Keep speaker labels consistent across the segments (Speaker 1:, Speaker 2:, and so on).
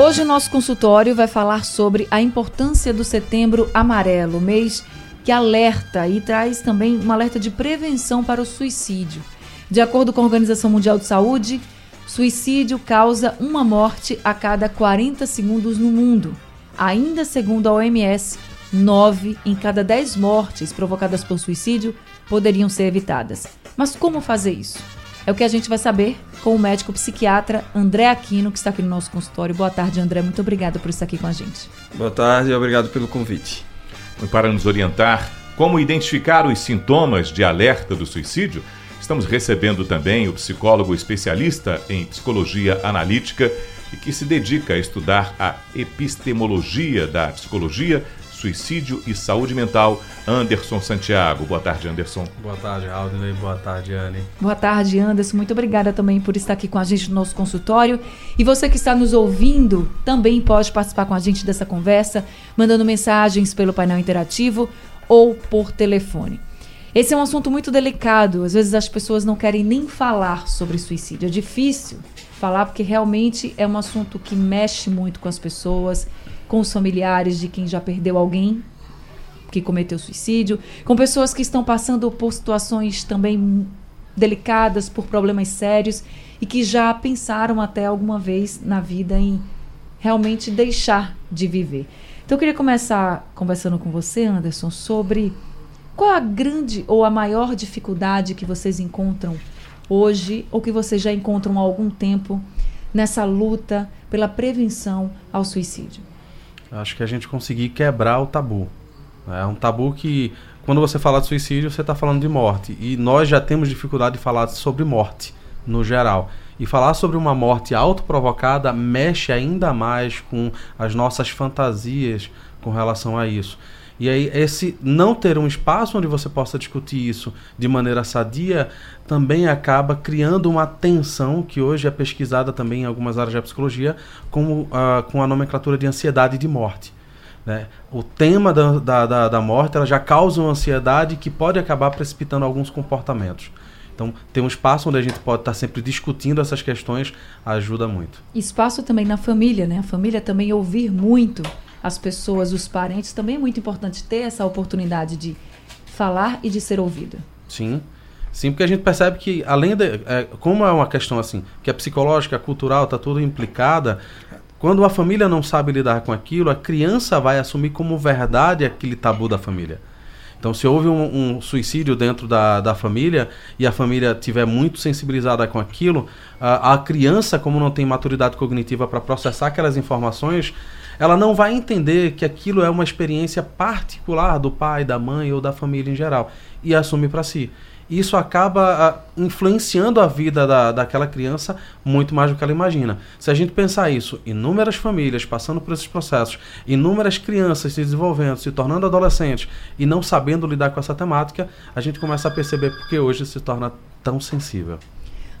Speaker 1: Hoje o nosso consultório vai falar sobre a importância do Setembro Amarelo, mês que alerta e traz também um alerta de prevenção para o suicídio. De acordo com a Organização Mundial de Saúde, Suicídio causa uma morte a cada 40 segundos no mundo. Ainda segundo a OMS, 9 em cada 10 mortes provocadas por suicídio poderiam ser evitadas. Mas como fazer isso? É o que a gente vai saber com o médico psiquiatra André Aquino, que está aqui no nosso consultório. Boa tarde, André. Muito obrigada por estar aqui com a gente.
Speaker 2: Boa tarde e obrigado pelo convite.
Speaker 3: Para nos orientar como identificar os sintomas de alerta do suicídio, Estamos recebendo também o psicólogo especialista em psicologia analítica e que se dedica a estudar a epistemologia da psicologia, suicídio e saúde mental, Anderson Santiago. Boa tarde, Anderson.
Speaker 2: Boa tarde, Aldinei. Boa tarde, Anne.
Speaker 1: Boa tarde, Anderson. Muito obrigada também por estar aqui com a gente no nosso consultório. E você que está nos ouvindo também pode participar com a gente dessa conversa, mandando mensagens pelo painel interativo ou por telefone. Esse é um assunto muito delicado. Às vezes as pessoas não querem nem falar sobre suicídio. É difícil falar porque realmente é um assunto que mexe muito com as pessoas, com os familiares de quem já perdeu alguém que cometeu suicídio, com pessoas que estão passando por situações também delicadas, por problemas sérios e que já pensaram até alguma vez na vida em realmente deixar de viver. Então eu queria começar conversando com você, Anderson, sobre qual a grande ou a maior dificuldade que vocês encontram hoje ou que vocês já encontram há algum tempo nessa luta pela prevenção ao suicídio?
Speaker 2: Acho que a gente conseguir quebrar o tabu. É um tabu que, quando você fala de suicídio, você está falando de morte. E nós já temos dificuldade de falar sobre morte, no geral. E falar sobre uma morte autoprovocada mexe ainda mais com as nossas fantasias com relação a isso. E aí, esse não ter um espaço onde você possa discutir isso de maneira sadia também acaba criando uma tensão que hoje é pesquisada também em algumas áreas da psicologia como, uh, com a nomenclatura de ansiedade de morte. Né? O tema da, da, da, da morte ela já causa uma ansiedade que pode acabar precipitando alguns comportamentos. Então, ter um espaço onde a gente pode estar sempre discutindo essas questões ajuda muito.
Speaker 1: Espaço também na família, né? A família também ouvir muito as pessoas, os parentes, também é muito importante ter essa oportunidade de falar e de ser ouvido.
Speaker 2: Sim. Sim, porque a gente percebe que, além de. É, como é uma questão assim, que é psicológica, cultural, está tudo implicada, quando a família não sabe lidar com aquilo, a criança vai assumir como verdade aquele tabu da família. Então, se houve um, um, suicídio dentro da, da família e a família tiver muito sensibilizada com aquilo, a, a criança, como não tem maturidade cognitiva para processar aquelas informações, ela não vai entender que aquilo é uma experiência particular do pai, da mãe ou da família em geral e assume para si. Isso acaba ah, influenciando a vida da, daquela criança muito mais do que ela imagina. Se a gente pensar isso, inúmeras famílias passando por esses processos, inúmeras crianças se desenvolvendo, se tornando adolescentes e não sabendo lidar com essa temática, a gente começa a perceber porque hoje se torna tão sensível.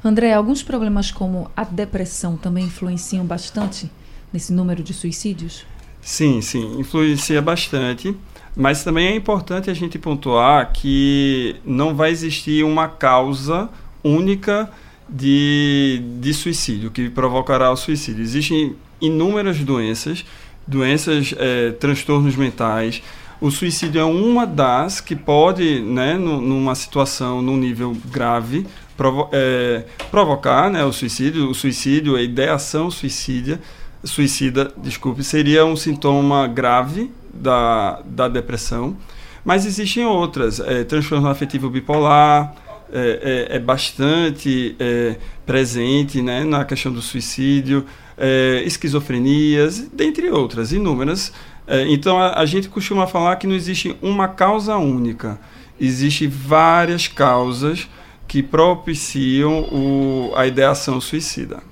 Speaker 1: André, alguns problemas como a depressão também influenciam bastante nesse número de suicídios?
Speaker 4: Sim, sim, influencia bastante. Mas também é importante a gente pontuar que não vai existir uma causa única de, de suicídio, que provocará o suicídio. Existem inúmeras doenças, doenças, é, transtornos mentais. O suicídio é uma das que pode, né, numa situação, num nível grave, provo é, provocar né, o suicídio. O suicídio, a ideação suicídia, suicida, desculpe, seria um sintoma grave da, da depressão, mas existem outras. É, transtorno afetivo bipolar é, é, é bastante é, presente né, na questão do suicídio, é, esquizofrenias, dentre outras, inúmeras. É, então a, a gente costuma falar que não existe uma causa única, existem várias causas que propiciam o, a ideação suicida.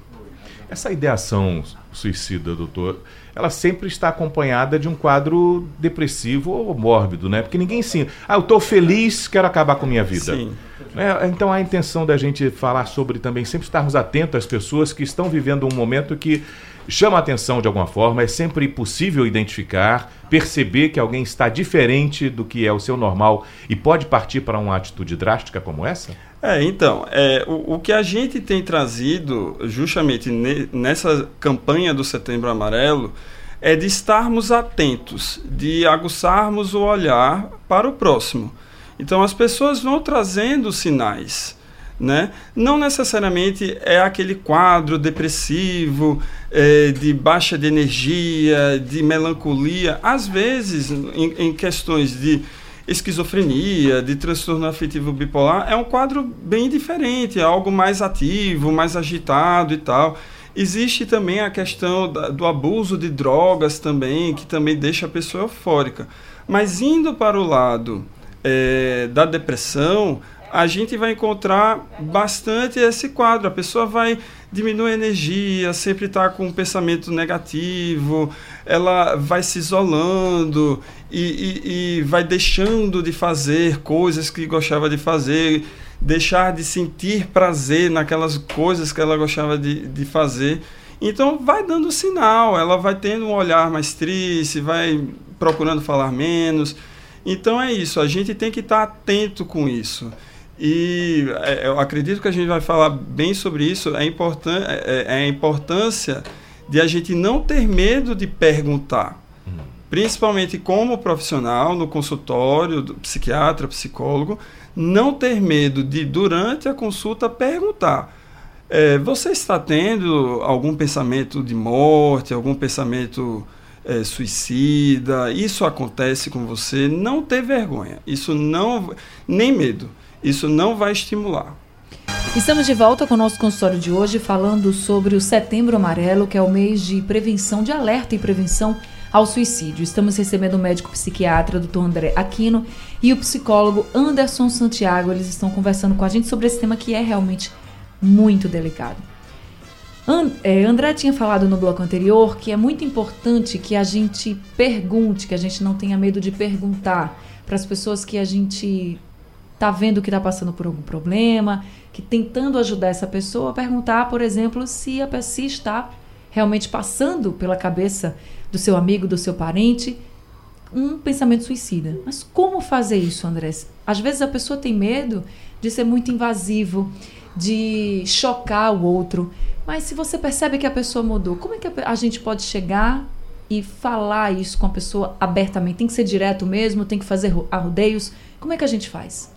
Speaker 3: Essa ideação suicida, doutor, ela sempre está acompanhada de um quadro depressivo ou mórbido, né? Porque ninguém ensina. Ah, eu estou feliz, quero acabar com minha vida. Sim. É, então a intenção da gente falar sobre também sempre estarmos atentos às pessoas que estão vivendo um momento que chama a atenção de alguma forma, é sempre possível identificar, perceber que alguém está diferente do que é o seu normal e pode partir para uma atitude drástica como essa?
Speaker 4: É, então, é, o, o que a gente tem trazido justamente ne, nessa campanha do Setembro Amarelo é de estarmos atentos, de aguçarmos o olhar para o próximo. Então as pessoas vão trazendo sinais. Né? Não necessariamente é aquele quadro depressivo, é, de baixa de energia, de melancolia. Às vezes, em, em, questões de esquizofrenia, de transtorno afetivo bipolar, é um quadro bem diferente, é algo mais ativo, mais agitado e tal. Existe também a questão da, do abuso de drogas também, que também deixa a pessoa eufórica. Mas indo para o lado é, da depressão, a gente vai encontrar bastante esse quadro. A pessoa vai diminuir a energia, sempre está com um pensamento negativo, ela vai se isolando e, e, e, vai deixando de fazer coisas que gostava de fazer, deixar de sentir prazer naquelas coisas que ela gostava de, de fazer. Então vai dando sinal, ela vai tendo um olhar mais triste, vai procurando falar menos. Então é isso, a gente tem que estar atento com isso. E é, eu acredito que a gente vai falar bem sobre isso, é, importan é, é a importância de a gente não ter medo de perguntar. Uhum. Principalmente como profissional, no consultório, do psiquiatra, psicólogo, não ter medo de, durante a consulta, perguntar. É, você está tendo algum pensamento de morte, algum pensamento é, suicida? Isso acontece com você? Não ter vergonha. Isso não. Nem medo. Isso não vai estimular.
Speaker 1: Estamos de volta com o nosso consultório de hoje falando sobre o Setembro Amarelo, que é o mês de prevenção, de alerta e prevenção ao suicídio. Estamos recebendo o médico psiquiatra, Dr. André Aquino, e o psicólogo Anderson Santiago. Eles estão conversando com a gente sobre esse tema que é realmente muito delicado. And, é, André tinha falado no bloco anterior que é muito importante que a gente pergunte, que a gente não tenha medo de perguntar para as pessoas que a gente está vendo que está passando por algum problema, que tentando ajudar essa pessoa, perguntar, por exemplo, se a pessoa está realmente passando pela cabeça do seu amigo, do seu parente, um pensamento suicida. Mas como fazer isso, André? Às vezes a pessoa tem medo de ser muito invasivo, de chocar o outro. Mas se você percebe que a pessoa mudou, como é que a gente pode chegar e falar isso com a pessoa abertamente? Tem que ser direto mesmo? Tem que fazer arrodeios? Como é que a gente faz?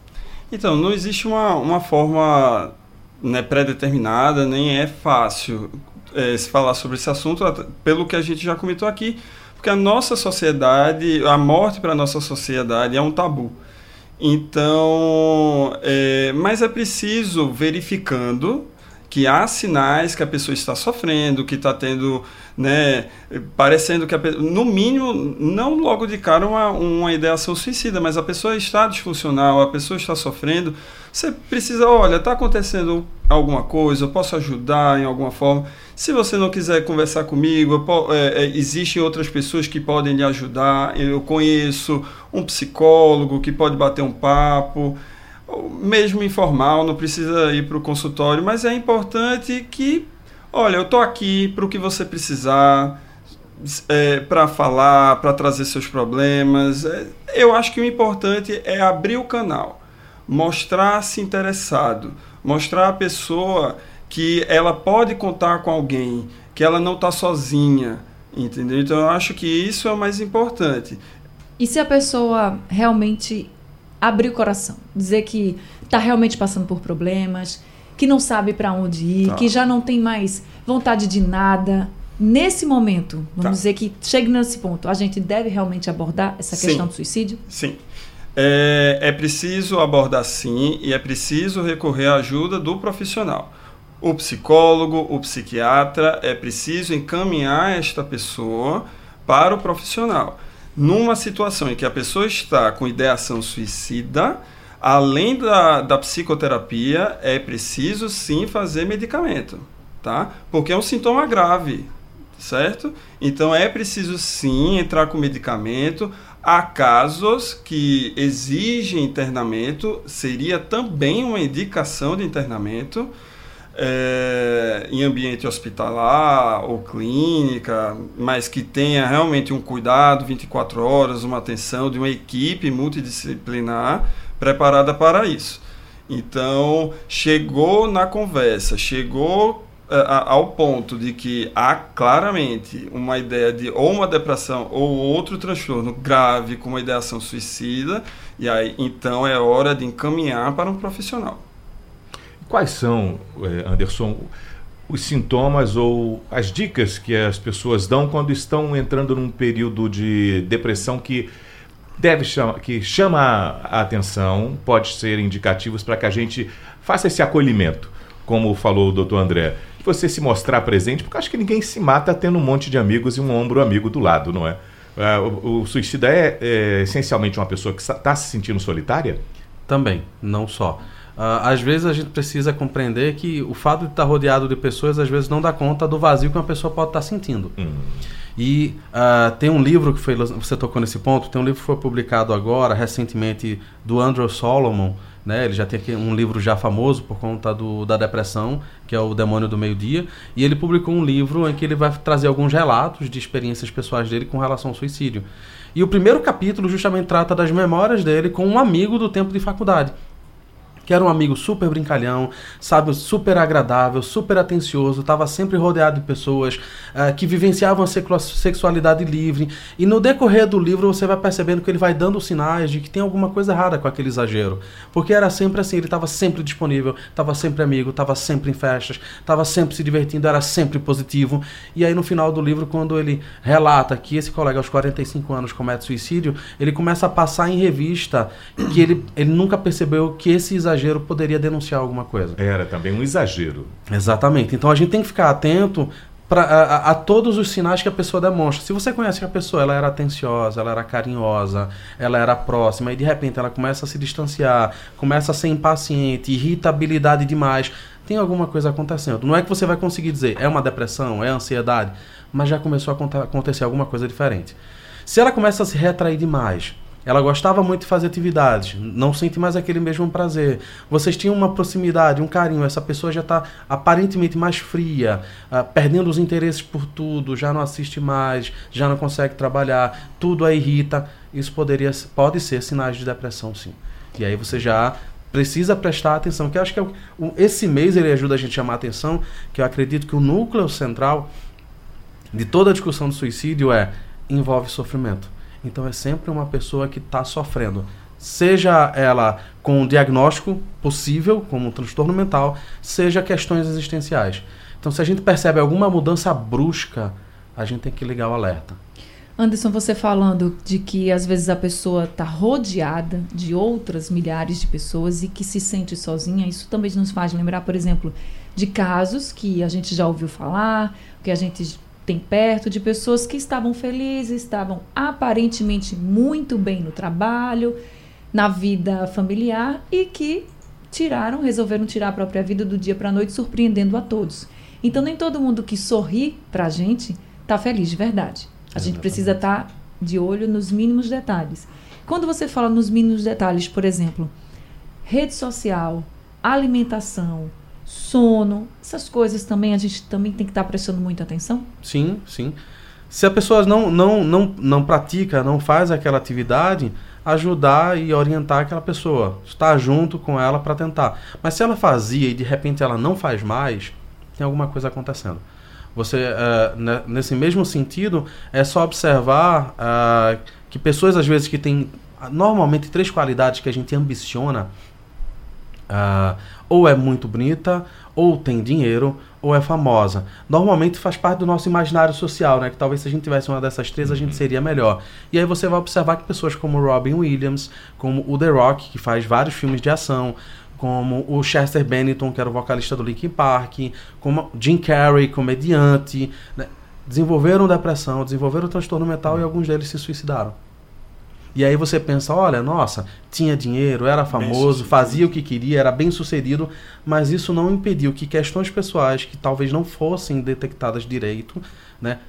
Speaker 4: Então, não existe uma, uma forma né, pré-determinada, nem é fácil é, se falar sobre esse assunto, pelo que a gente já comentou aqui, porque a nossa sociedade, a morte para a nossa sociedade é um tabu. Então, é, mas é preciso verificando que há sinais que a pessoa está sofrendo, que está tendo, né, parecendo que, a, no mínimo, não logo de cara uma, uma ideação suicida, mas a pessoa está disfuncional, a pessoa está sofrendo, você precisa, olha, está acontecendo alguma coisa, eu posso ajudar em alguma forma. Se você não quiser conversar comigo, é, é, existem outras pessoas que podem lhe ajudar. Eu conheço um psicólogo que pode bater um papo mesmo informal, não precisa ir para o consultório, mas é importante que, olha, eu estou aqui para o que você precisar, é, para falar, para trazer seus problemas. É, eu acho que o importante é abrir o canal, mostrar-se interessado, mostrar a pessoa que ela pode contar com alguém, que ela não está sozinha, entendeu? Então eu acho que isso é o mais importante.
Speaker 1: E se a pessoa realmente abrir o coração, dizer que está realmente passando por problemas, que não sabe para onde ir, tá. que já não tem mais vontade de nada. Nesse momento, vamos tá. dizer que chegue nesse ponto, a gente deve realmente abordar essa questão sim, do suicídio?
Speaker 4: Sim. É, é preciso abordar sim e é preciso recorrer à ajuda do profissional. O psicólogo, o psiquiatra, é preciso encaminhar esta pessoa para o profissional numa situação em que a pessoa está com ideação suicida, além da, da psicoterapia, é preciso sim fazer medicamento, tá? Porque é um sintoma grave. certo? Então é preciso sim entrar com medicamento. Há casos que exigem internamento, seria também uma indicação de internamento é, em ambiente hospitalar ou clínica, mas que tenha realmente um cuidado 24 horas, uma atenção de uma equipe multidisciplinar preparada para isso. Então, chegou na conversa, chegou ao ponto de que há claramente uma ideia de ou uma depressão ou outro transtorno grave com uma ideação suicida, e aí então é hora de encaminhar para um profissional.
Speaker 3: Quais são, eh, Anderson, os sintomas ou as dicas que as pessoas dão quando estão entrando num período de depressão que deve chamar, que chama a atenção, pode ser indicativos para que a gente faça esse acolhimento, como falou o doutor André você se mostrar presente, porque acho que ninguém se mata tendo um monte de amigos e um ombro amigo do lado, não é? é o, o suicida é, é, essencialmente uma pessoa que está se sentindo solitária?
Speaker 2: Também, não só. Uh, às vezes a gente precisa compreender que o fato de estar rodeado de pessoas às vezes não dá conta do vazio que uma pessoa pode estar sentindo. Hum. E uh, tem um livro que foi, você tocou nesse ponto, tem um livro que foi publicado agora, recentemente, do Andrew Solomon, né? Ele já tem um livro já famoso por conta do, da depressão, que é o Demônio do Meio-Dia. E ele publicou um livro em que ele vai trazer alguns relatos de experiências pessoais dele com relação ao suicídio. E o primeiro capítulo justamente trata das memórias dele com um amigo do tempo de faculdade que era um amigo super brincalhão, sabe, super agradável, super atencioso, estava sempre rodeado de pessoas uh, que vivenciavam a sexualidade livre. E no decorrer do livro você vai percebendo que ele vai dando sinais de que tem alguma coisa errada com aquele exagero. Porque era sempre assim, ele estava sempre disponível, estava sempre amigo, estava sempre em festas, estava sempre se divertindo, era sempre positivo. E aí no final do livro, quando ele relata que esse colega aos 45 anos comete suicídio, ele começa a passar em revista que ele, ele nunca percebeu que esse exagero exagero poderia denunciar alguma coisa.
Speaker 3: Era também um exagero.
Speaker 2: Exatamente. Então a gente tem que ficar atento pra, a, a, todos os sinais que a pessoa demonstra. Se você conhece que a pessoa ela era atenciosa, ela era carinhosa, ela era próxima e de repente ela começa a se distanciar, começa a ser impaciente, irritabilidade demais, tem alguma coisa acontecendo. Não é que você vai conseguir dizer é uma depressão, é ansiedade, mas já começou a acontecer alguma coisa diferente. Se ela começa a se retrair demais, ela gostava muito de fazer atividades, não sente mais aquele mesmo prazer. Vocês tinham uma proximidade, um carinho. Essa pessoa já está aparentemente mais fria, uh, perdendo os interesses por tudo, já não assiste mais, já não consegue trabalhar, tudo a irrita. Isso poderia, pode ser sinais de depressão, sim. E aí você já precisa prestar atenção, que acho que é o, esse mês ele ajuda a gente a chamar a atenção, que eu acredito que o núcleo central de toda a discussão do suicídio é envolve sofrimento então é sempre uma pessoa que está sofrendo. Seja ela com um diagnóstico possível, como um transtorno mental, seja questões existenciais. Então, se a gente percebe alguma mudança brusca, a gente tem que ligar o alerta.
Speaker 1: Anderson, você falando de que às vezes a pessoa está rodeada de outras milhares de pessoas e que se sente sozinha, isso também nos faz lembrar, por exemplo, de casos que a gente já ouviu falar, que a gente tem perto de pessoas que estavam felizes, estavam aparentemente muito bem no trabalho, na vida familiar e que tiraram, resolveram tirar a própria vida do dia para a noite, surpreendendo a todos. Então, nem todo mundo que sorri para a gente está feliz de verdade. A gente precisa estar tá de olho nos mínimos detalhes. Quando você fala nos mínimos detalhes, por exemplo, rede social, alimentação, sono, essas coisas também a gente também tem que estar tá prestando muita atenção?
Speaker 2: Sim, sim. Se a pessoa não, não, não, não pratica, não faz aquela atividade, ajudar e orientar aquela pessoa, estar junto com ela para tentar. Mas se ela fazia e de repente ela não faz mais, tem alguma coisa acontecendo. Você, uh, nesse mesmo sentido, é só observar uh, que pessoas às vezes que têm normalmente três qualidades que a gente ambiciona Uh, ou é muito bonita, ou tem dinheiro, ou é famosa. Normalmente faz parte do nosso imaginário social, né? Que talvez se a gente tivesse uma dessas três, a gente seria melhor. E aí você vai observar que pessoas como Robin Williams, como o The Rock, que faz vários filmes de ação, como o Chester Bennington, que era o vocalista do Linkin Park, como Jim Carrey, comediante, né? desenvolveram depressão, desenvolveram transtorno mental e alguns deles se suicidaram. E aí você pensa, olha, nossa, tinha dinheiro, era famoso, fazia o que queria, era bem sucedido, mas isso não impediu que questões pessoais que talvez não fossem detectadas direito, né,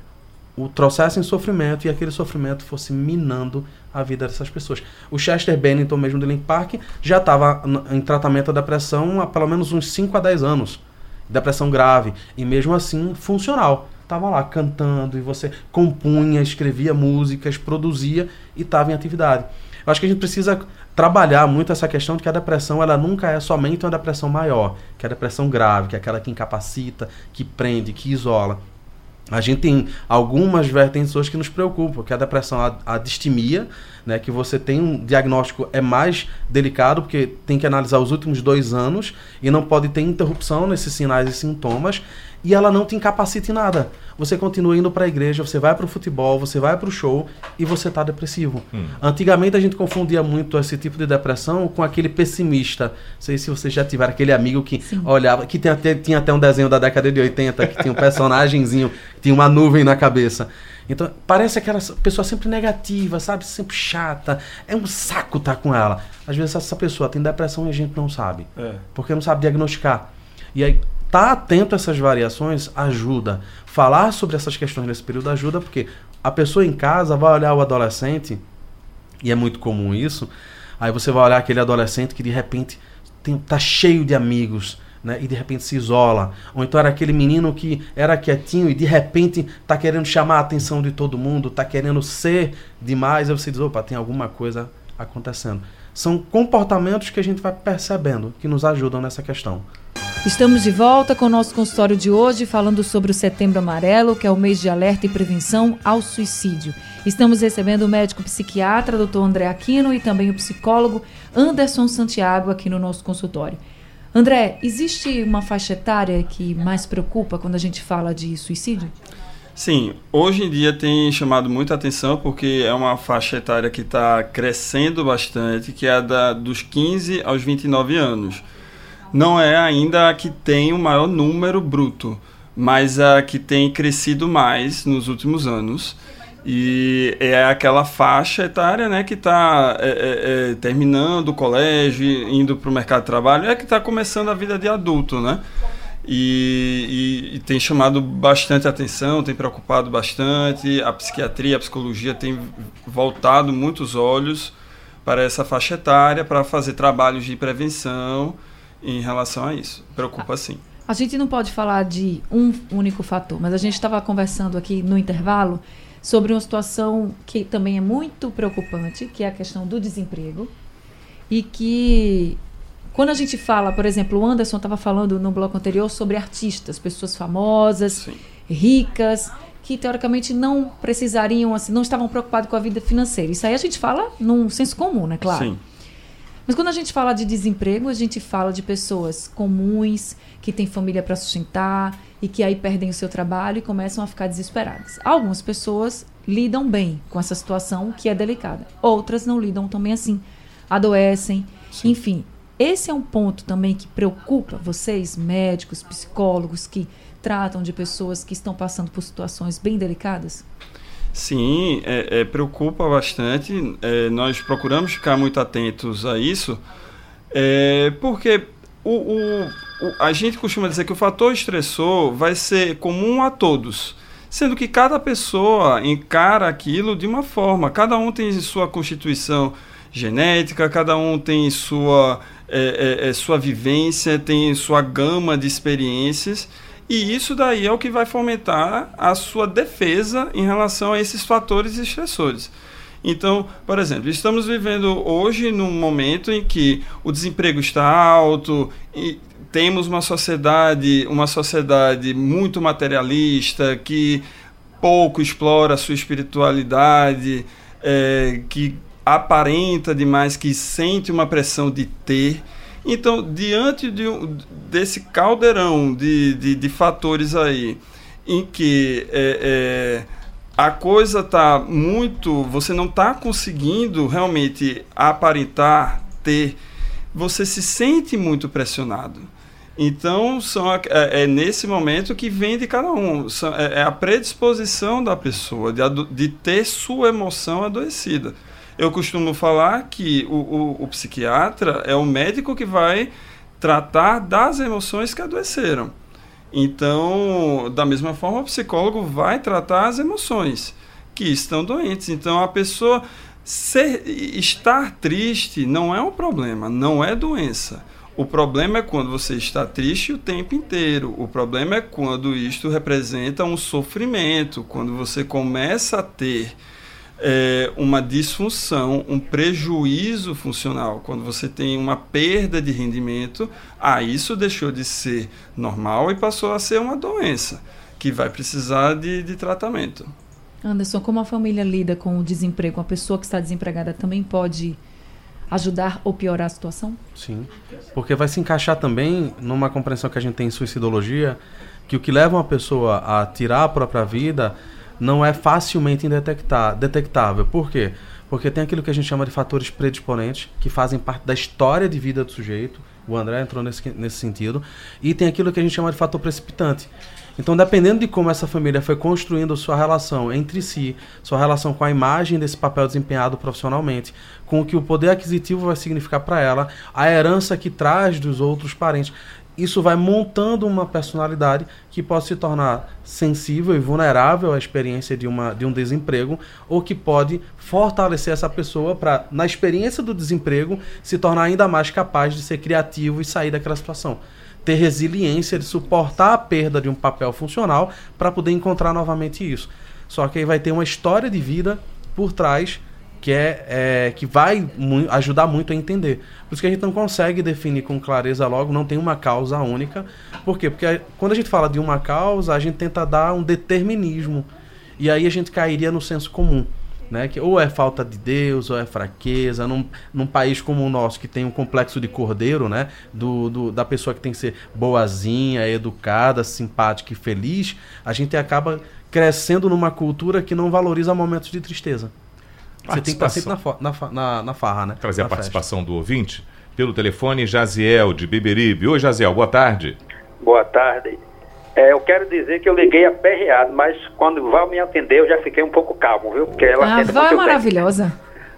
Speaker 2: o trouxesse em sofrimento e aquele sofrimento fosse minando a vida dessas pessoas. O Chester Bennington, mesmo do Link Park, já estava em tratamento da depressão há pelo menos uns 5 a 10 anos. Depressão grave. E mesmo assim, funcional. Estava lá cantando e você compunha, escrevia músicas, produzia e estava em atividade. Eu acho que a gente precisa trabalhar muito essa questão de que a depressão ela nunca é somente uma depressão maior, que é a depressão grave, que é aquela que incapacita, que prende, que isola. A gente tem algumas vertentes hoje que nos preocupam, que é a depressão, a, a distimia, né, que você tem um diagnóstico é mais delicado, porque tem que analisar os últimos dois anos e não pode ter interrupção nesses sinais e sintomas e ela não te incapacita em nada. Você continua indo para a igreja, você vai para o futebol, você vai para o show e você está depressivo. Hum. Antigamente a gente confundia muito esse tipo de depressão com aquele pessimista. Não sei se vocês já tiveram aquele amigo que Sim. olhava, que tinha até, tinha até um desenho da década de 80 que tinha um personagemzinho, tinha uma nuvem na cabeça. Então, parece aquela pessoa sempre negativa, sabe? Sempre chata. É um saco estar tá com ela. Às vezes essa pessoa tem depressão e a gente não sabe. É. Porque não sabe diagnosticar. E aí, Estar tá atento a essas variações ajuda. Falar sobre essas questões nesse período ajuda, porque a pessoa em casa vai olhar o adolescente, e é muito comum isso, aí você vai olhar aquele adolescente que de repente tem, tá cheio de amigos, né, e de repente se isola. Ou então era aquele menino que era quietinho e de repente está querendo chamar a atenção de todo mundo, está querendo ser demais, aí você diz, opa, tem alguma coisa acontecendo. São comportamentos que a gente vai percebendo que nos ajudam nessa questão.
Speaker 1: Estamos de volta com o nosso consultório de hoje, falando sobre o Setembro Amarelo, que é o mês de alerta e prevenção ao suicídio. Estamos recebendo o médico psiquiatra, Dr. André Aquino, e também o psicólogo Anderson Santiago aqui no nosso consultório. André, existe uma faixa etária que mais preocupa quando a gente fala de suicídio?
Speaker 4: Sim, hoje em dia tem chamado muita atenção porque é uma faixa etária que está crescendo bastante, que é a da, dos 15 aos 29 anos não é ainda a que tem o maior número bruto, mas a que tem crescido mais nos últimos anos. E é aquela faixa etária né, que está é, é, é, terminando o colégio, indo para o mercado de trabalho, é que está começando a vida de adulto, né? E, e, e, tem chamado bastante atenção, tem preocupado bastante. A psiquiatria, a psicologia tem voltado muitos olhos para essa faixa etária, para fazer trabalhos de prevenção em relação a isso. Preocupa sim.
Speaker 1: A gente não pode falar de um único fator, mas a gente estava conversando aqui no intervalo sobre uma situação que também é muito preocupante, que é a questão do desemprego. E que quando a gente fala, por exemplo, o Anderson estava falando no bloco anterior sobre artistas, pessoas famosas, Sim. ricas, que teoricamente não precisariam, assim, não estavam preocupados com a vida financeira. Isso aí a gente fala num senso comum, né? Claro. Sim. Mas quando a gente fala de desemprego, a gente fala de pessoas comuns, que têm família para sustentar e que aí perdem o seu trabalho e começam a ficar desesperadas. Algumas pessoas lidam bem com essa situação que é delicada. Outras não lidam também assim, adoecem, Sim. enfim. Esse é um ponto também que preocupa vocês, médicos, psicólogos, que tratam de pessoas que estão passando por situações bem delicadas?
Speaker 4: Sim, é, é, preocupa bastante. É, nós procuramos ficar muito atentos a isso, é, porque o, o, o, a gente costuma dizer que o fator estressor vai ser comum a todos, sendo que cada pessoa encara aquilo de uma forma. Cada um tem sua constituição genética, cada um tem sua, é, é, sua vivência, tem sua gama de experiências. E isso daí é o que vai fomentar a sua defesa em relação a esses fatores estressores. Então, por exemplo, estamos vivendo hoje num momento em que o desemprego está alto e temos uma sociedade, uma sociedade muito materialista que pouco explora a sua espiritualidade, é, que aparenta demais, que sente uma pressão de ter. Então, diante de, desse caldeirão de, de, de, fatores aí, em que é, é, a coisa está muito. Você não está conseguindo realmente aparentar ter. Você se sente muito pressionado. Então, são, é, é nesse momento que vem de cada um. São, é, é a predisposição da pessoa de, de ter sua emoção adoecida. Eu costumo falar que o, o, o psiquiatra é o médico que vai tratar das emoções que adoeceram. Então, da mesma forma, o psicólogo vai tratar as emoções que estão doentes. Então, a pessoa ser, estar triste não é um problema, não é doença. O problema é quando você está triste o tempo inteiro. O problema é quando isto representa um sofrimento, quando você começa a ter é, uma disfunção, um prejuízo funcional, quando você tem uma perda de rendimento, ah, isso deixou de ser normal e passou a ser uma doença que vai precisar de, de tratamento.
Speaker 1: Anderson, como a família lida com o desemprego? Uma pessoa que está desempregada também pode ajudar ou piorar a situação?
Speaker 2: Sim, porque vai se encaixar também numa compreensão que a gente tem em suicidologia, que o que leva uma pessoa a tirar a própria vida não é facilmente detectável. Por quê? Porque tem aquilo que a gente chama de fatores predisponentes, que fazem parte da história de vida do sujeito. O André entrou nesse, nesse sentido. E tem aquilo que a gente chama de fator precipitante. Então, dependendo de como essa família foi construindo sua relação entre si, sua relação com a imagem desse papel desempenhado profissionalmente, com o que o poder aquisitivo vai significar para ela, a herança que traz dos outros parentes, isso vai montando uma personalidade que pode se tornar sensível e vulnerável à experiência de, uma, de um desemprego, ou que pode fortalecer essa pessoa para, na experiência do desemprego, se tornar ainda mais capaz de ser criativo e sair daquela situação. Ter resiliência de suportar a perda de um papel funcional para poder encontrar novamente isso. Só que aí vai ter uma história de vida por trás que é, é que vai mu ajudar muito a entender. Por isso que a gente não consegue definir com clareza logo, não tem uma causa única. Por quê? Porque a, quando a gente fala de uma causa, a gente tenta dar um determinismo. E aí a gente cairia no senso comum. Né? Que ou é falta de Deus, ou é fraqueza. Num, num país como o nosso, que tem um complexo de cordeiro, né? Do, do, da pessoa que tem que ser boazinha, educada, simpática e feliz, a gente acaba crescendo numa cultura que não valoriza momentos de tristeza. Você tem que estar sempre na, na, na, na farra, né?
Speaker 3: Trazer
Speaker 2: na
Speaker 3: a participação festa. do ouvinte pelo telefone Jaziel de Beberibe. Oi, Jaziel, boa tarde.
Speaker 5: Boa tarde. É, eu quero dizer que eu liguei aperreado, mas quando o Val me atendeu, eu já fiquei um pouco calmo, viu? Porque ela
Speaker 1: a Val é maravilhosa.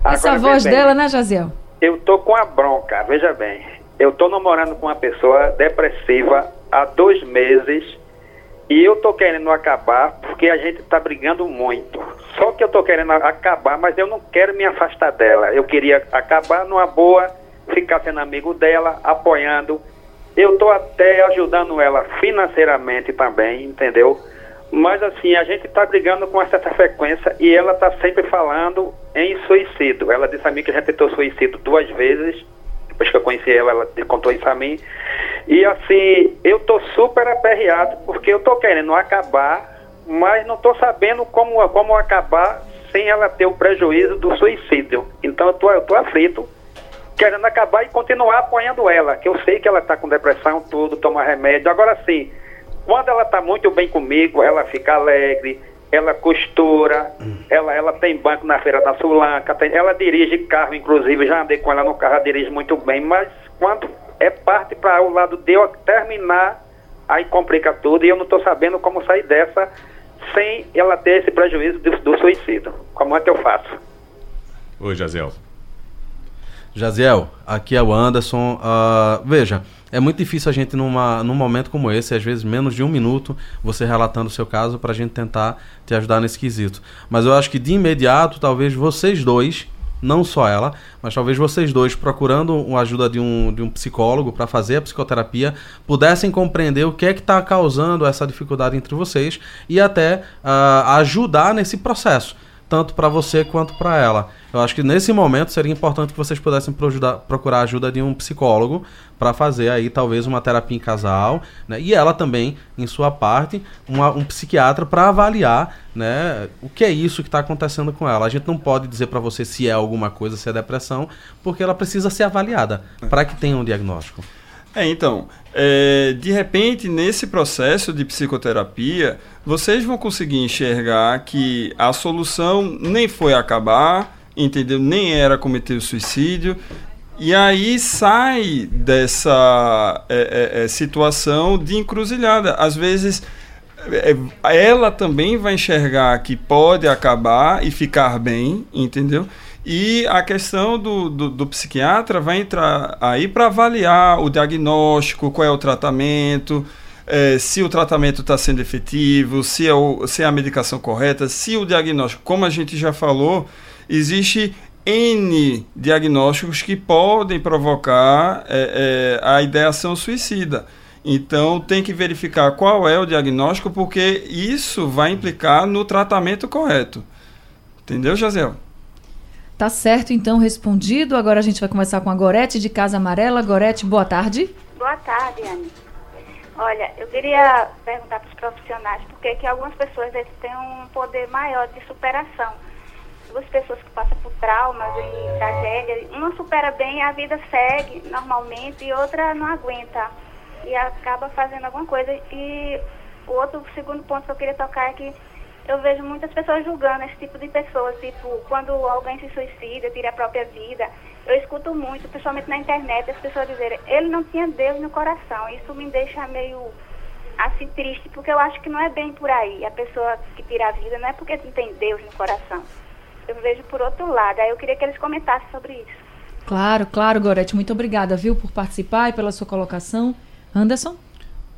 Speaker 1: Essa voz bem, dela, né, Jaziel?
Speaker 5: Eu tô com a bronca, veja bem. Eu tô namorando com uma pessoa depressiva há dois meses e eu tô querendo acabar porque a gente tá brigando muito. Só que eu tô querendo acabar, mas eu não quero me afastar dela. Eu queria acabar numa boa, ficar sendo amigo dela, apoiando. Eu tô até ajudando ela financeiramente também, entendeu? Mas assim, a gente tá brigando com certa frequência e ela tá sempre falando em suicídio. Ela disse a mim que já tentou suicídio duas vezes. Depois que eu conheci ela, ela contou isso a mim. E assim, eu tô super aperreado porque eu tô querendo acabar, mas não tô sabendo como, como acabar sem ela ter o prejuízo do suicídio. Então eu tô, eu tô aflito, querendo acabar e continuar apoiando ela, que eu sei que ela tá com depressão, tudo, toma remédio. Agora sim, quando ela tá muito bem comigo, ela fica alegre, ela costura, ela, ela tem banco na feira da Sulanca, tem, ela dirige carro, inclusive, já andei com ela no carro, ela dirige muito bem, mas quando é parte para o lado de eu terminar, aí complica tudo e eu não estou sabendo como sair dessa sem ela ter esse prejuízo do, do suicídio. Como é que eu faço?
Speaker 3: Oi, Jaziel.
Speaker 2: Jaziel, aqui é o Anderson. Uh, veja, é muito difícil a gente, numa, num momento como esse, às vezes menos de um minuto, você relatando o seu caso para a gente tentar te ajudar nesse quesito. Mas eu acho que de imediato, talvez vocês dois não só ela, mas talvez vocês dois, procurando a ajuda de um, de um psicólogo para fazer a psicoterapia, pudessem compreender o que é que está causando essa dificuldade entre vocês e até uh, ajudar nesse processo tanto para você quanto para ela. Eu acho que nesse momento seria importante que vocês pudessem procurar a ajuda de um psicólogo para fazer aí talvez uma terapia em casal, né? E ela também, em sua parte, uma, um psiquiatra para avaliar, né, o que é isso que está acontecendo com ela. A gente não pode dizer para você se é alguma coisa, se é depressão, porque ela precisa ser avaliada para que tenha um diagnóstico.
Speaker 4: É, então, é, de repente, nesse processo de psicoterapia, vocês vão conseguir enxergar que a solução nem foi acabar, entendeu? Nem era cometer o suicídio. E aí sai dessa é, é, é situação de encruzilhada. Às vezes, é, ela também vai enxergar que pode acabar e ficar bem, entendeu? E a questão do, do, do psiquiatra vai entrar aí para avaliar o diagnóstico, qual é o tratamento. é, se o tratamento está sendo efetivo, se é, o, se é a medicação correta, se o diagnóstico, como a gente já falou, existe N diagnósticos que podem provocar é, é, a ideação suicida. Então tem que verificar qual é o diagnóstico, porque isso vai implicar no tratamento correto. Entendeu, Jazel?
Speaker 1: Tá certo, então, respondido. Agora a gente vai conversar com a Gorete de Casa Amarela. Gorete, boa tarde.
Speaker 6: Boa tarde, Anne. Olha, eu queria perguntar para os profissionais por que algumas pessoas têm um poder maior de superação. Duas pessoas que passam por traumas e tragédias, uma supera bem, a vida segue normalmente e outra não aguenta e acaba fazendo alguma coisa. E o outro segundo ponto que eu queria tocar é que eu vejo muitas pessoas julgando esse tipo de pessoas, tipo, quando alguém se suicida, tira a própria vida. Eu escuto muito, principalmente na internet, as pessoas dizerem, ele não tinha Deus no coração. Isso me deixa meio assim triste, porque eu acho que não é bem por aí. A pessoa que tira a vida não é porque não tem Deus no coração. Eu vejo por outro lado. Aí eu queria que eles comentassem sobre isso.
Speaker 1: Claro, claro, Gorete. Muito obrigada, viu, por participar e pela sua colocação. Anderson?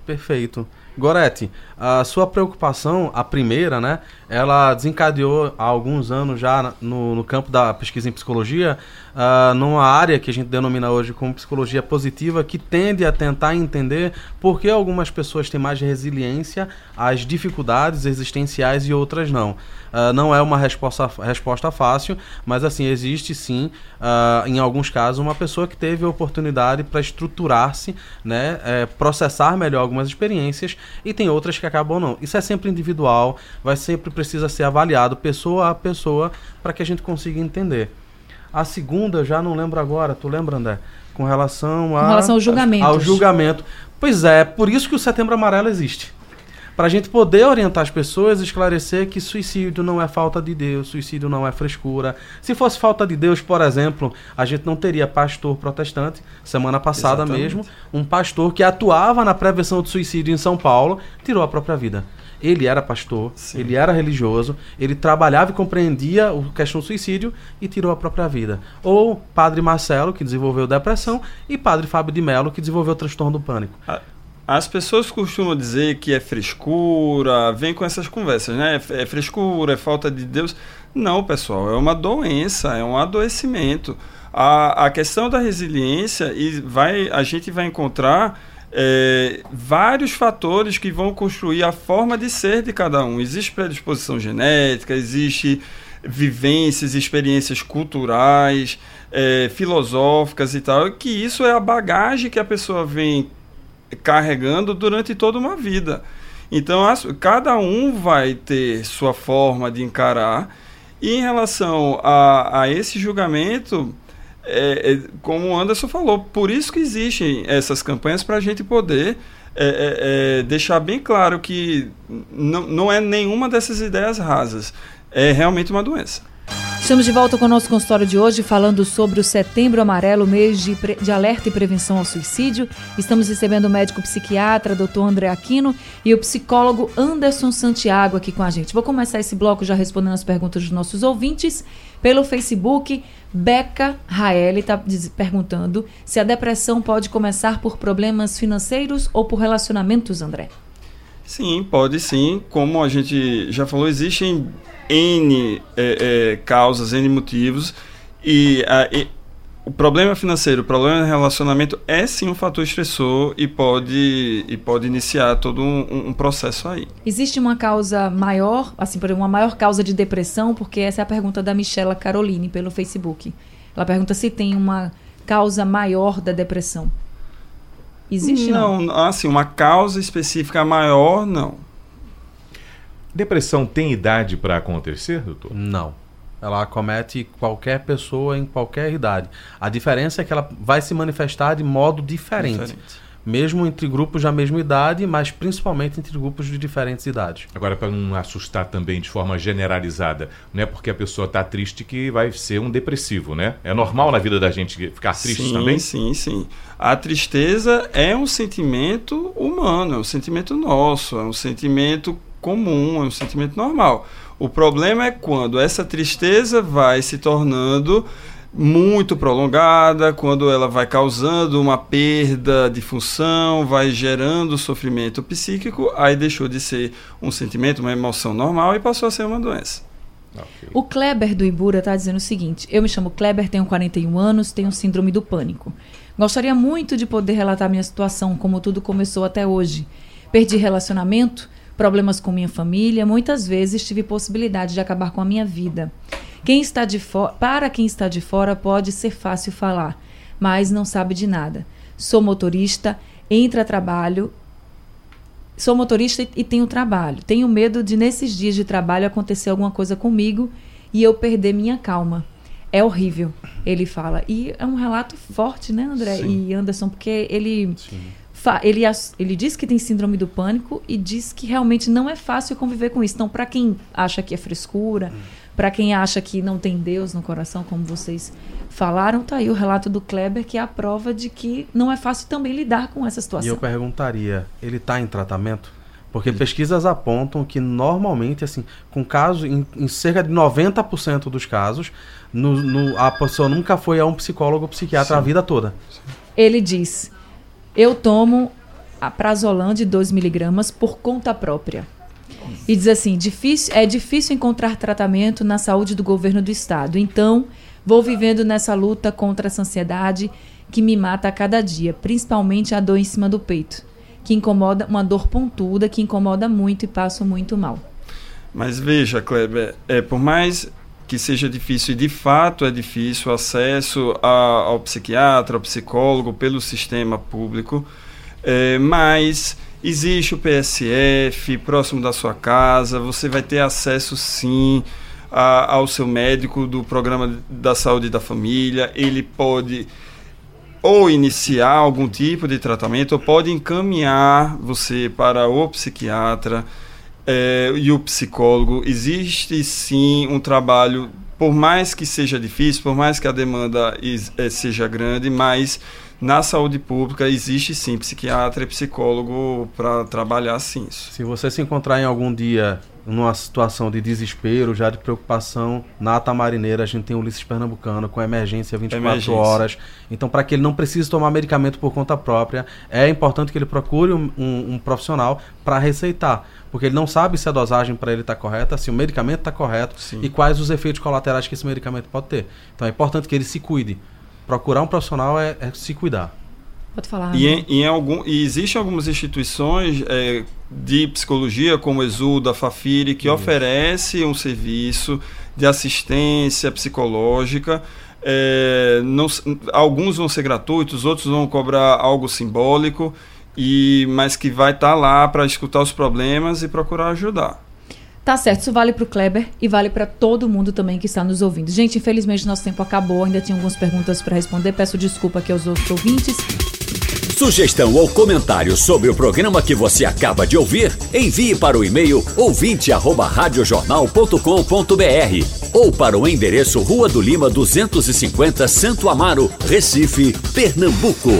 Speaker 2: Perfeito. Gorete, a sua preocupação, a primeira, né? Ela desencadeou há alguns anos já no, no campo da pesquisa em psicologia, uh, numa área que a gente denomina hoje como psicologia positiva, que tende a tentar entender por que algumas pessoas têm mais resiliência às dificuldades existenciais e outras não. Uh, não é uma resposta, resposta fácil, mas assim, existe sim, uh, em alguns casos, uma pessoa que teve a oportunidade para estruturar-se, né, é, processar melhor algumas experiências e tem outras que acabam não. Isso é sempre individual, vai sempre precisa ser avaliado pessoa a pessoa para que a gente consiga entender. A segunda, já não lembro agora, tu lembra, André? Com relação, a,
Speaker 1: Com relação ao julgamento.
Speaker 2: Ao julgamento. Pois é, por isso que o Setembro Amarelo existe para a gente poder orientar as pessoas e esclarecer que suicídio não é falta de Deus, suicídio não é frescura. Se fosse falta de Deus, por exemplo, a gente não teria pastor protestante. Semana passada Exatamente. mesmo, um pastor que atuava na prevenção do suicídio em São Paulo tirou a própria vida. Ele era pastor, Sim. ele era religioso, ele trabalhava e compreendia a questão do suicídio e tirou a própria vida. Ou Padre Marcelo, que desenvolveu depressão, e Padre Fábio de Mello, que desenvolveu o transtorno do pânico.
Speaker 4: Ah, as pessoas costumam dizer que é frescura, vem com essas conversas, né? É frescura, é falta de Deus. Não, pessoal, é uma doença, é um adoecimento. A, a questão da resiliência, e vai, a gente vai encontrar é, vários fatores que vão construir a forma de ser de cada um. Existe predisposição genética, existe vivências, experiências culturais, é, filosóficas e tal, que isso é a bagagem que a pessoa vem carregando durante toda uma vida. Então, as, cada um vai ter sua forma de encarar. E em relação a, a esse julgamento, é, é, como o Anderson falou, por isso que existem essas campanhas para a gente poder é, é, é, deixar bem claro que não, não é nenhuma dessas ideias rasas. É realmente uma doença.
Speaker 1: Estamos de volta com o nosso consultório de hoje, falando sobre o Setembro Amarelo, mês de, de alerta e prevenção ao suicídio. Estamos recebendo o médico psiquiatra, Dr. André Aquino, e o psicólogo Anderson Santiago aqui com a gente. Vou começar esse bloco já respondendo as perguntas dos nossos ouvintes. Pelo Facebook, Beca Raeli está perguntando se a depressão pode começar por problemas financeiros ou por relacionamentos, André.
Speaker 4: Sim, pode sim. Como a gente já falou, existem N é, é, causas, N motivos, e, a, e, o problema financeiro, o problema de relacionamento é sim um fator estressor e pode, e pode iniciar todo um, um processo aí.
Speaker 1: Existe uma causa maior, assim, por uma maior causa de depressão, porque essa é a pergunta da Michela Caroline pelo Facebook. Ela pergunta se tem uma causa maior da depressão. Existe
Speaker 4: não? Não, assim, uma causa específica maior, não.
Speaker 3: Depressão tem idade para acontecer, doutor?
Speaker 2: Não. Ela acomete qualquer pessoa em qualquer idade. A diferença é que ela vai se manifestar de modo diferente. diferente. Mesmo entre grupos da mesma idade, mas principalmente entre grupos de diferentes idades.
Speaker 3: Agora, para não assustar também de forma generalizada, não é porque a pessoa está triste que vai ser um depressivo, né? É normal na vida da gente ficar triste
Speaker 4: sim,
Speaker 3: também?
Speaker 4: Sim, sim. A tristeza é um sentimento humano, é um sentimento nosso, é um sentimento comum, é um sentimento normal. O problema é quando essa tristeza vai se tornando muito prolongada, quando ela vai causando uma perda de função, vai gerando sofrimento psíquico, aí deixou de ser um sentimento, uma emoção normal e passou a ser uma doença.
Speaker 1: Okay. O Kleber do Ibura está dizendo o seguinte: eu me chamo Kleber, tenho 41 anos, tenho síndrome do pânico. Gostaria muito de poder relatar minha situação, como tudo começou até hoje. Perdi relacionamento, problemas com minha família, muitas vezes tive possibilidade de acabar com a minha vida. Quem está de para quem está de fora pode ser fácil falar, mas não sabe de nada. Sou motorista, entra trabalho, sou motorista e tenho trabalho. Tenho medo de nesses dias de trabalho acontecer alguma coisa comigo e eu perder minha calma. É horrível, ele fala. E é um relato forte, né, André Sim. e Anderson, porque ele ele, ele diz que tem síndrome do pânico e diz que realmente não é fácil conviver com isso. Então, para quem acha que é frescura, hum. Para quem acha que não tem Deus no coração, como vocês falaram, tá aí o relato do Kleber, que é a prova de que não é fácil também lidar com essa situação.
Speaker 2: E eu perguntaria, ele está em tratamento? Porque Sim. pesquisas apontam que normalmente, assim, com casos, em, em cerca de 90% dos casos, no, no, a pessoa nunca foi a um psicólogo ou psiquiatra Sim. a vida toda.
Speaker 1: Ele diz: eu tomo a prazolam de 2 miligramas por conta própria. E diz assim: difícil, é difícil encontrar tratamento na saúde do governo do estado. Então, vou vivendo nessa luta contra essa ansiedade que me mata a cada dia, principalmente a dor em cima do peito, que incomoda, uma dor pontuda que incomoda muito e passo muito mal.
Speaker 4: Mas veja, Kleber, é, por mais que seja difícil, e de fato é difícil o acesso a, ao psiquiatra, ao psicólogo pelo sistema público, é, mas existe o PSF próximo da sua casa, você vai ter acesso sim a, ao seu médico do programa da saúde da família, ele pode ou iniciar algum tipo de tratamento ou pode encaminhar você para o psiquiatra é, e o psicólogo, existe sim um trabalho, por mais que seja difícil, por mais que a demanda é, seja grande, mas na saúde pública existe sim psiquiatra e psicólogo para trabalhar sim isso.
Speaker 2: Se você se encontrar em algum dia numa situação de desespero, já de preocupação, na Tamarineira a gente tem o Ulisses Pernambucano com emergência 24 emergência. horas. Então, para que ele não precise tomar medicamento por conta própria, é importante que ele procure um, um, um profissional para receitar. Porque ele não sabe se a dosagem para ele está correta, se o medicamento está correto Sim. e quais os efeitos colaterais que esse medicamento pode ter. Então, é importante que ele se cuide. Procurar um profissional é, é se cuidar.
Speaker 1: Pode falar.
Speaker 4: E, em, em algum, e existem algumas instituições é, de psicologia, como o Exuda, a Fafiri, que Isso. oferece um serviço de assistência psicológica. É, não, alguns vão ser gratuitos, outros vão cobrar algo simbólico, e mas que vai estar tá lá para escutar os problemas e procurar ajudar.
Speaker 1: Tá certo, isso vale para o Kleber e vale para todo mundo também que está nos ouvindo. Gente, infelizmente nosso tempo acabou, ainda tinha algumas perguntas para responder. Peço desculpa aqui aos outros ouvintes.
Speaker 7: Sugestão ou comentário sobre o programa que você acaba de ouvir, envie para o e-mail ouvinte@radiojornal.com.br ou para o endereço Rua do Lima 250, Santo Amaro, Recife, Pernambuco.